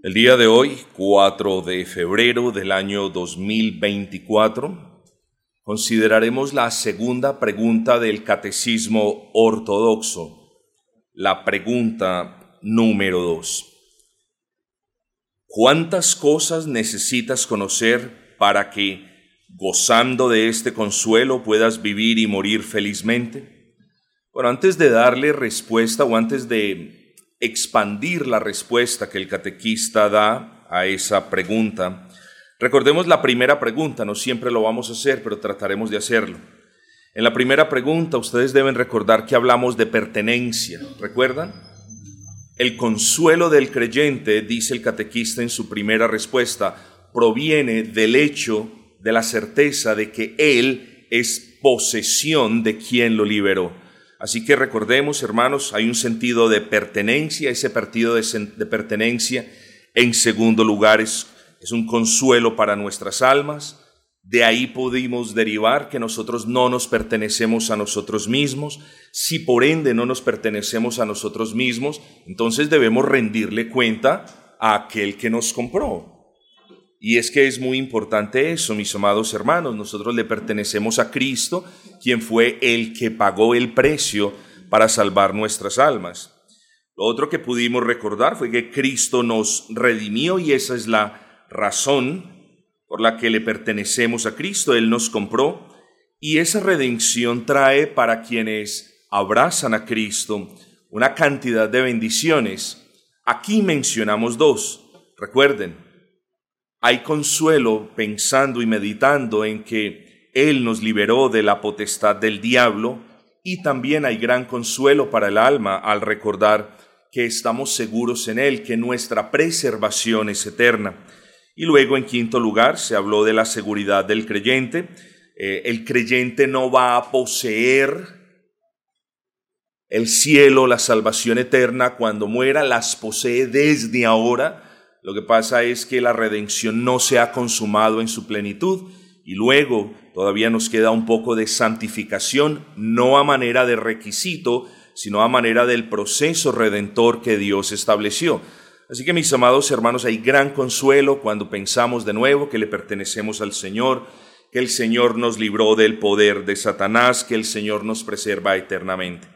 El día de hoy, 4 de febrero del año 2024, consideraremos la segunda pregunta del Catecismo Ortodoxo, la pregunta número 2. ¿Cuántas cosas necesitas conocer para que, gozando de este consuelo, puedas vivir y morir felizmente? Bueno, antes de darle respuesta o antes de expandir la respuesta que el catequista da a esa pregunta. Recordemos la primera pregunta, no siempre lo vamos a hacer, pero trataremos de hacerlo. En la primera pregunta ustedes deben recordar que hablamos de pertenencia, ¿recuerdan? El consuelo del creyente, dice el catequista en su primera respuesta, proviene del hecho de la certeza de que Él es posesión de quien lo liberó. Así que recordemos, hermanos, hay un sentido de pertenencia, ese partido de, pertenencia en segundo lugar es, es un consuelo para nuestras almas, de ahí pudimos derivar que nosotros no nos pertenecemos a nosotros mismos. Si por ende no nos pertenecemos a nosotros mismos, entonces debemos rendirle cuenta a aquel que nos compró. Y es que es muy importante eso, mis amados hermanos. Nosotros le pertenecemos a Cristo, quien fue el que pagó el precio para salvar nuestras almas. Lo otro que pudimos recordar fue que Cristo nos redimió y esa es la razón por la que le pertenecemos a Cristo. Él nos compró y esa redención trae para quienes abrazan a Cristo una cantidad de bendiciones. Aquí mencionamos dos. Recuerden, hay consuelo pensando y meditando en que Él nos liberó de la potestad del diablo y también hay gran consuelo para el alma al recordar que estamos seguros en Él, que nuestra preservación es eterna. Y luego, en quinto lugar, se habló de la seguridad del creyente. Eh, el creyente no va a poseer el cielo, la salvación eterna cuando muera, las posee desde ahora lo que pasa es que la redención no se ha consumado en su plenitud y luego todavía nos queda un poco de santificación, no a manera de requisito, sino a manera del proceso redentor que Dios estableció. Así que mis amados hermanos, hay gran consuelo cuando pensamos de nuevo que le pertenecemos al Señor, que el Señor nos libró del poder de Satanás, que el Señor nos preserva eternamente.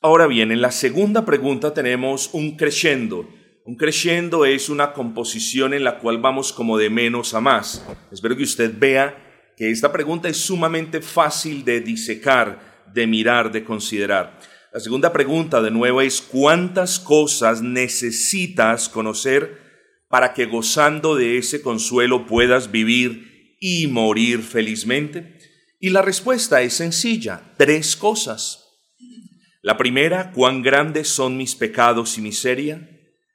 Ahora bien, en la segunda pregunta tenemos un crescendo un crescendo es una composición en la cual vamos como de menos a más. Espero que usted vea que esta pregunta es sumamente fácil de disecar, de mirar, de considerar. La segunda pregunta de nuevo es ¿cuántas cosas necesitas conocer para que gozando de ese consuelo puedas vivir y morir felizmente? Y la respuesta es sencilla, tres cosas. La primera, cuán grandes son mis pecados y miseria.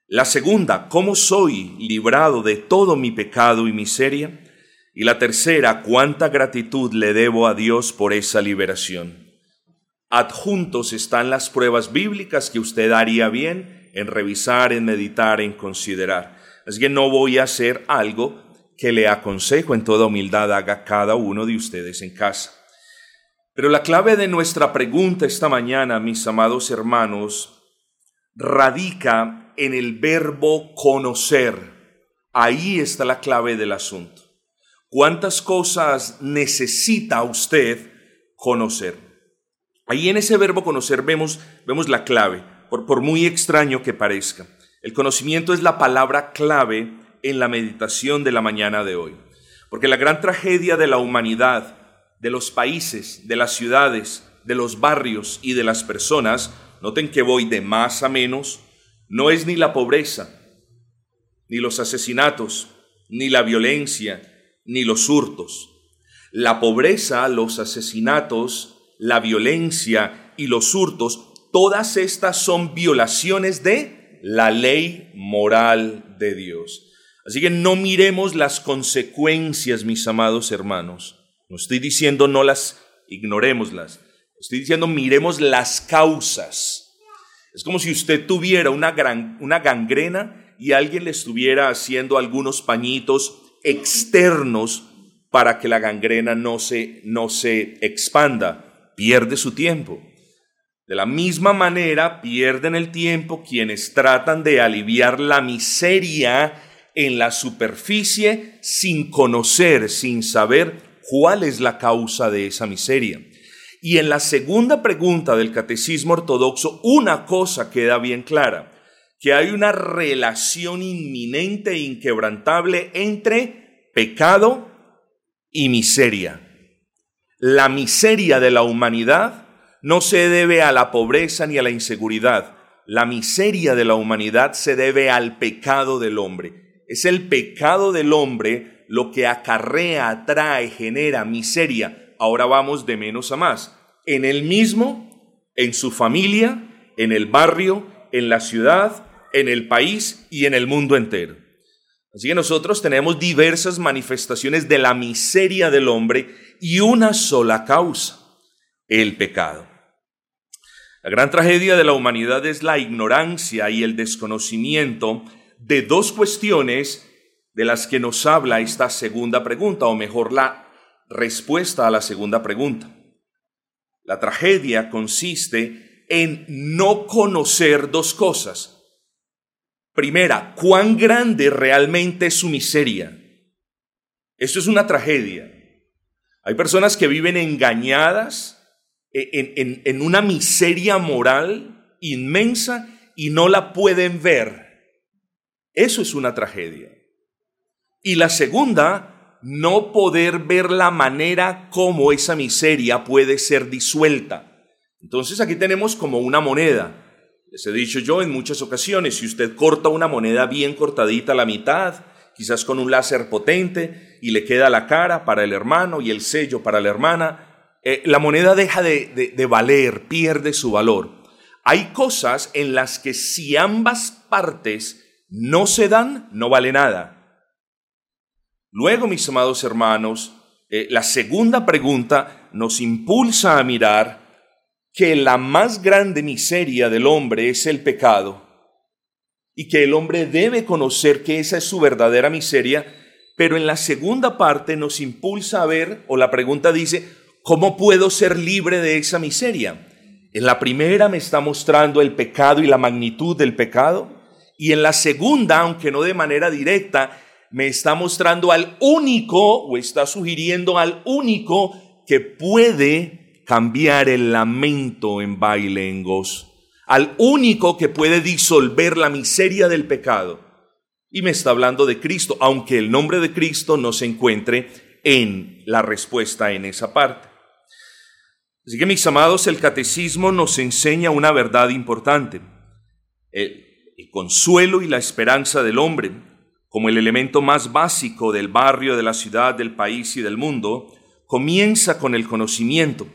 La segunda, ¿cómo soy librado de todo mi pecado y miseria? Y la tercera, ¿cuánta gratitud le debo a Dios por esa liberación? Adjuntos están las pruebas bíblicas que usted haría bien en revisar, en meditar, en considerar. Así que no voy a hacer algo que le aconsejo en toda humildad haga cada uno de ustedes en casa. Pero la clave de nuestra pregunta esta mañana, mis amados hermanos, radica en el verbo conocer. Ahí está la clave del asunto. ¿Cuántas cosas necesita usted conocer? Ahí en ese verbo conocer vemos, vemos la clave, por, por muy extraño que parezca. El conocimiento es la palabra clave en la meditación de la mañana de hoy. Porque la gran tragedia de la humanidad, de los países, de las ciudades, de los barrios y de las personas, noten que voy de más a menos, no es ni la pobreza, ni los asesinatos, ni la violencia, ni los hurtos. La pobreza, los asesinatos, la violencia y los hurtos, todas estas son violaciones de la ley moral de Dios. Así que no miremos las consecuencias, mis amados hermanos. No estoy diciendo no las ignorémoslas. Estoy diciendo miremos las causas es como si usted tuviera una, gran, una gangrena y alguien le estuviera haciendo algunos pañitos externos para que la gangrena no se, no se expanda. Pierde su tiempo. De la misma manera pierden el tiempo quienes tratan de aliviar la miseria en la superficie sin conocer, sin saber cuál es la causa de esa miseria. Y en la segunda pregunta del catecismo ortodoxo, una cosa queda bien clara, que hay una relación inminente e inquebrantable entre pecado y miseria. La miseria de la humanidad no se debe a la pobreza ni a la inseguridad. La miseria de la humanidad se debe al pecado del hombre. Es el pecado del hombre lo que acarrea, atrae, genera miseria. Ahora vamos de menos a más. En él mismo, en su familia, en el barrio, en la ciudad, en el país y en el mundo entero. Así que nosotros tenemos diversas manifestaciones de la miseria del hombre y una sola causa, el pecado. La gran tragedia de la humanidad es la ignorancia y el desconocimiento de dos cuestiones de las que nos habla esta segunda pregunta, o mejor la respuesta a la segunda pregunta. La tragedia consiste en no conocer dos cosas. Primera, cuán grande realmente es su miseria. Esto es una tragedia. Hay personas que viven engañadas en, en, una miseria moral inmensa y no la pueden ver. Eso es una tragedia. Y la segunda, no poder ver la manera como esa miseria puede ser disuelta. Entonces aquí tenemos como una moneda. Les he dicho yo en muchas ocasiones, si usted corta una moneda bien cortadita a la mitad, quizás con un láser potente, y le queda la cara para el hermano y el sello para la hermana, eh, la moneda deja de, de valer, pierde su valor. Hay cosas en las que si ambas partes no se dan, no vale nada. Luego, mis amados hermanos, eh, la segunda pregunta nos impulsa a mirar que la más grande miseria del hombre es el pecado y que el hombre debe conocer que esa es su verdadera miseria, pero en la segunda parte nos impulsa a ver, o la pregunta dice, ¿cómo puedo ser libre de esa miseria? En la primera me está mostrando el pecado y la magnitud del pecado, y en la segunda, aunque no de manera directa, me está mostrando al único, o está sugiriendo al único que puede cambiar el lamento en baile, en gozo al único que puede disolver la miseria del pecado. Y me está hablando de Cristo, aunque el nombre de Cristo no se encuentre en la respuesta en esa parte. Así que mis amados, el catecismo nos enseña una verdad importante. El, el consuelo y la esperanza del hombre, como el elemento más básico del barrio, de la ciudad, del país y del mundo, comienza con el conocimiento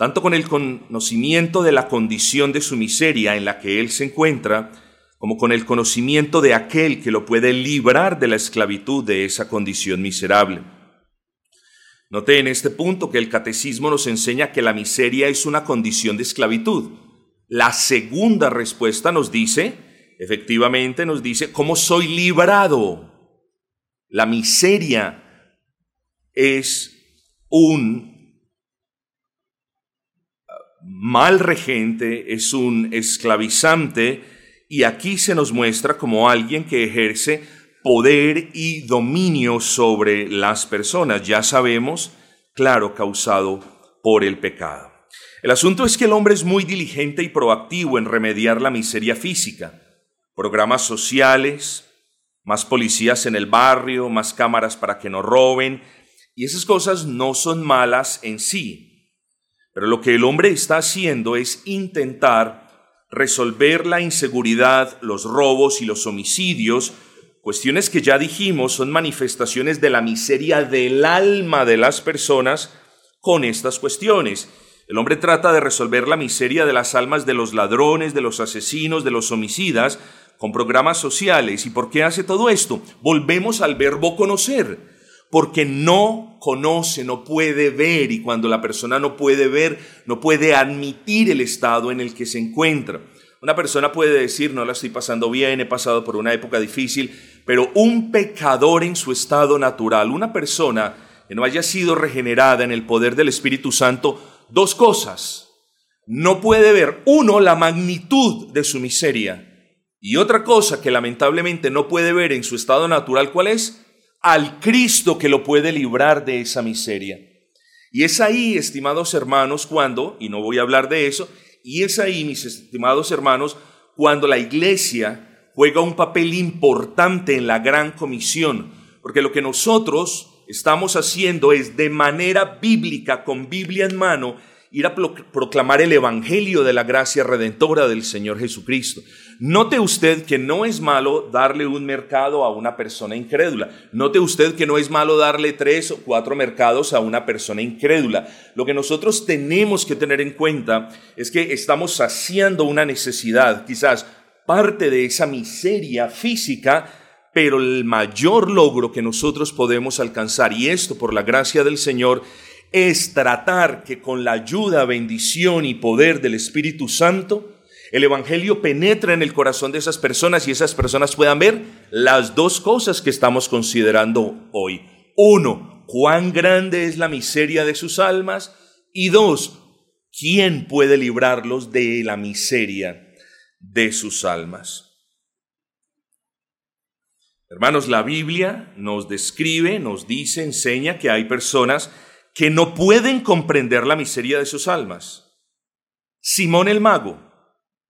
tanto con el conocimiento de la condición de su miseria en la que él se encuentra, como con el conocimiento de aquel que lo puede librar de la esclavitud de esa condición miserable. Note en este punto que el catecismo nos enseña que la miseria es una condición de esclavitud. La segunda respuesta nos dice, efectivamente nos dice, ¿cómo soy librado? La miseria es un mal regente, es un esclavizante y aquí se nos muestra como alguien que ejerce poder y dominio sobre las personas. Ya sabemos, claro, causado por el pecado. El asunto es que el hombre es muy diligente y proactivo en remediar la miseria física. Programas sociales, más policías en el barrio, más cámaras para que no roben, y esas cosas no son malas en sí, pero lo que el hombre está haciendo es intentar resolver la inseguridad, los robos y los homicidios, cuestiones que ya dijimos son manifestaciones de la miseria del alma de las personas con estas cuestiones. El hombre trata de resolver la miseria de las almas de los ladrones, de los asesinos, de los homicidas, con programas sociales. ¿Y por qué hace todo esto? Volvemos al verbo conocer porque no conoce, no puede ver, y cuando la persona no puede ver, no puede admitir el estado en el que se encuentra. Una persona puede decir, no la estoy pasando bien, he pasado por una época difícil, pero un pecador en su estado natural, una persona que no haya sido regenerada en el poder del Espíritu Santo, dos cosas. no puede ver, uno, la magnitud de su miseria. Y otra cosa que lamentablemente no puede ver en su estado natural, ¿cuál es? Al Cristo que lo puede librar de esa miseria. Y es ahí, estimados hermanos, cuando, y no voy a hablar de eso, y es ahí, mis estimados hermanos, cuando la iglesia juega un papel importante en la gran comisión, porque lo que nosotros estamos haciendo es de manera bíblica, con Biblia en mano, ir a proclamar el Evangelio de la gracia redentora del Señor Jesucristo. Note usted que no es malo darle un mercado a una persona incrédula. Note usted que no es malo darle tres o cuatro mercados a una persona incrédula. Lo que nosotros tenemos que tener en cuenta es que estamos saciando una necesidad, quizás parte de esa miseria física, pero el mayor logro que nosotros podemos alcanzar, y esto por la gracia del Señor, es tratar que con la ayuda, bendición y poder del Espíritu Santo, el Evangelio penetre en el corazón de esas personas y esas personas puedan ver las dos cosas que estamos considerando hoy. Uno, cuán grande es la miseria de sus almas. Y dos, ¿quién puede librarlos de la miseria de sus almas? Hermanos, la Biblia nos describe, nos dice, enseña que hay personas que no pueden comprender la miseria de sus almas. Simón el mago,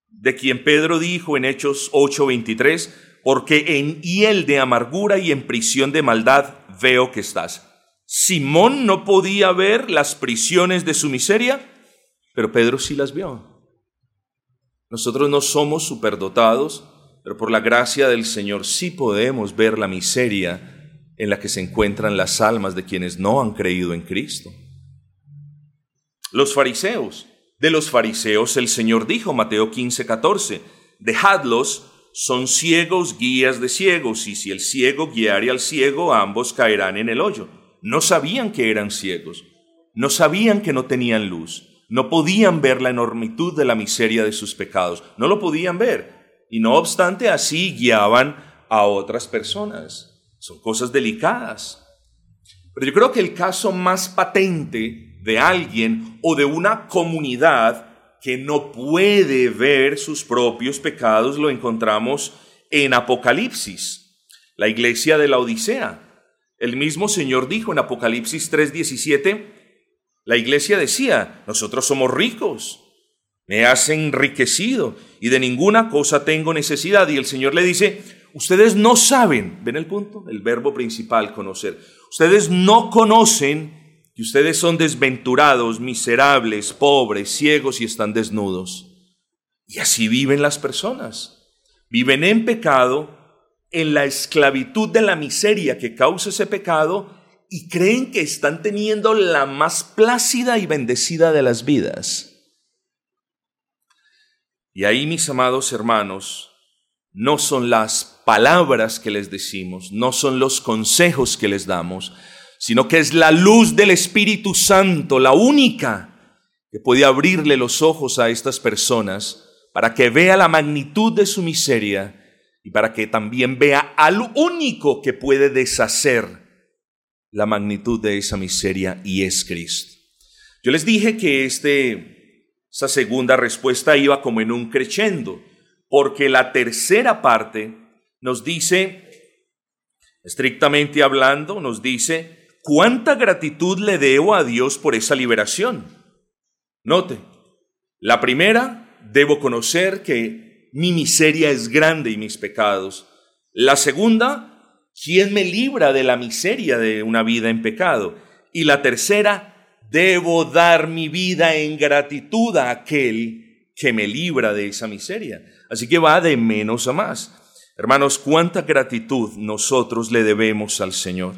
de quien Pedro dijo en Hechos 8:23, porque en hiel de amargura y en prisión de maldad veo que estás. Simón no podía ver las prisiones de su miseria, pero Pedro sí las vio. Nosotros no somos superdotados, pero por la gracia del Señor sí podemos ver la miseria en la que se encuentran las almas de quienes no han creído en Cristo. Los fariseos. De los fariseos el Señor dijo, Mateo 15, 14, dejadlos, son ciegos guías de ciegos, y si el ciego guiare al ciego, ambos caerán en el hoyo. No sabían que eran ciegos, no sabían que no tenían luz, no podían ver la enormitud de la miseria de sus pecados, no lo podían ver, y no obstante así guiaban a otras personas. Son cosas delicadas. Pero yo creo que el caso más patente de alguien o de una comunidad que no puede ver sus propios pecados lo encontramos en Apocalipsis, la iglesia de la Odisea. El mismo Señor dijo en Apocalipsis 3:17, la iglesia decía, nosotros somos ricos, me has enriquecido y de ninguna cosa tengo necesidad. Y el Señor le dice, ustedes no saben, ven el punto, el verbo principal, conocer. Ustedes no conocen que ustedes son desventurados, miserables, pobres, ciegos y están desnudos. Y así viven las personas. Viven en pecado, en la esclavitud de la miseria que causa ese pecado y creen que están teniendo la más plácida y bendecida de las vidas. Y ahí, mis amados hermanos, no son las palabras que les decimos, no son los consejos que les damos, sino que es la luz del Espíritu Santo, la única que puede abrirle los ojos a estas personas para que vea la magnitud de su miseria y para que también vea al único que puede deshacer la magnitud de esa miseria y es Cristo. Yo les dije que este, segunda respuesta iba como en un crescendo porque la tercera parte nos dice, estrictamente hablando, nos dice, ¿cuánta gratitud le debo a Dios por esa liberación? Note, la primera, debo conocer que mi miseria es grande y mis pecados. La segunda, ¿quién me libra de la miseria de una vida en pecado? Y la tercera, debo dar mi vida en gratitud a aquel que me libra de esa miseria. Así que va de menos a más. Hermanos, cuánta gratitud nosotros le debemos al Señor.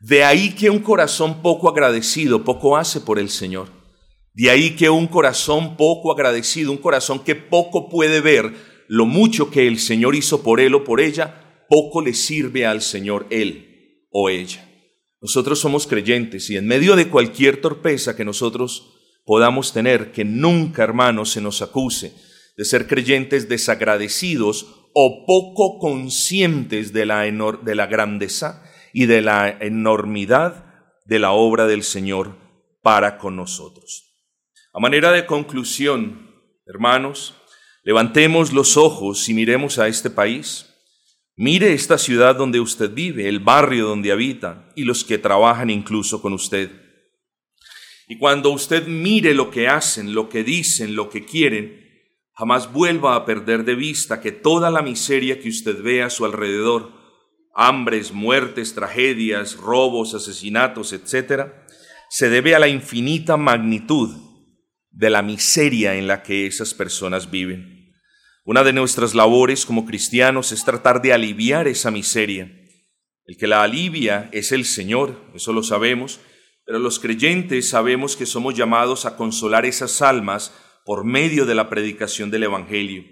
De ahí que un corazón poco agradecido poco hace por el Señor. De ahí que un corazón poco agradecido, un corazón que poco puede ver lo mucho que el Señor hizo por él o por ella, poco le sirve al Señor él o ella. Nosotros somos creyentes y en medio de cualquier torpeza que nosotros podamos tener, que nunca, hermanos, se nos acuse de ser creyentes desagradecidos o poco conscientes de la, de la grandeza y de la enormidad de la obra del Señor para con nosotros. A manera de conclusión, hermanos, levantemos los ojos y miremos a este país. Mire esta ciudad donde usted vive, el barrio donde habita y los que trabajan incluso con usted. Y cuando usted mire lo que hacen, lo que dicen, lo que quieren, jamás vuelva a perder de vista que toda la miseria que usted ve a su alrededor, hambres, muertes, tragedias, robos, asesinatos, etc., se debe a la infinita magnitud de la miseria en la que esas personas viven. Una de nuestras labores como cristianos es tratar de aliviar esa miseria. El que la alivia es el Señor, eso lo sabemos, pero los creyentes sabemos que somos llamados a consolar esas almas por medio de la predicación del Evangelio,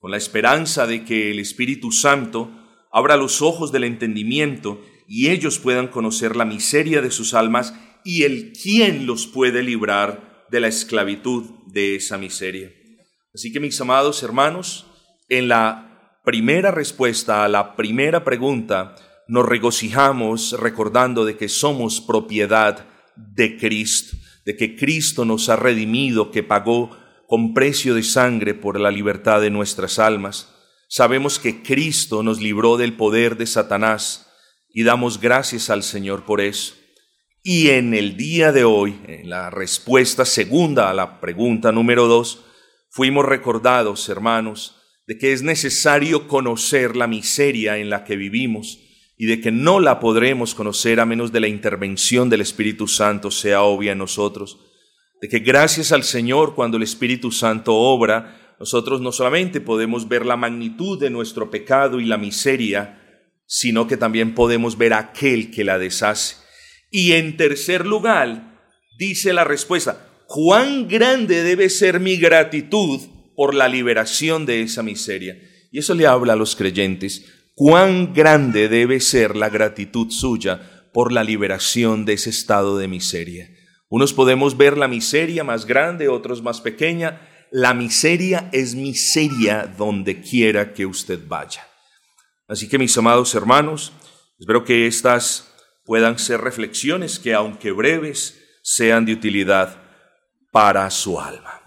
con la esperanza de que el Espíritu Santo abra los ojos del entendimiento y ellos puedan conocer la miseria de sus almas y el quién los puede librar de la esclavitud de esa miseria. Así que mis amados hermanos, en la primera respuesta a la primera pregunta, nos regocijamos recordando de que somos propiedad de Cristo, de que Cristo nos ha redimido, que pagó con precio de sangre por la libertad de nuestras almas. Sabemos que Cristo nos libró del poder de Satanás y damos gracias al Señor por eso. Y en el día de hoy, en la respuesta segunda a la pregunta número dos, fuimos recordados, hermanos, de que es necesario conocer la miseria en la que vivimos y de que no la podremos conocer a menos de la intervención del Espíritu Santo sea obvia en nosotros de que gracias al Señor cuando el Espíritu Santo obra, nosotros no solamente podemos ver la magnitud de nuestro pecado y la miseria, sino que también podemos ver aquel que la deshace. Y en tercer lugar, dice la respuesta, ¿cuán grande debe ser mi gratitud por la liberación de esa miseria? Y eso le habla a los creyentes, ¿cuán grande debe ser la gratitud suya por la liberación de ese estado de miseria? Unos podemos ver la miseria más grande, otros más pequeña. La miseria es miseria donde quiera que usted vaya. Así que mis amados hermanos, espero que estas puedan ser reflexiones que aunque breves, sean de utilidad para su alma.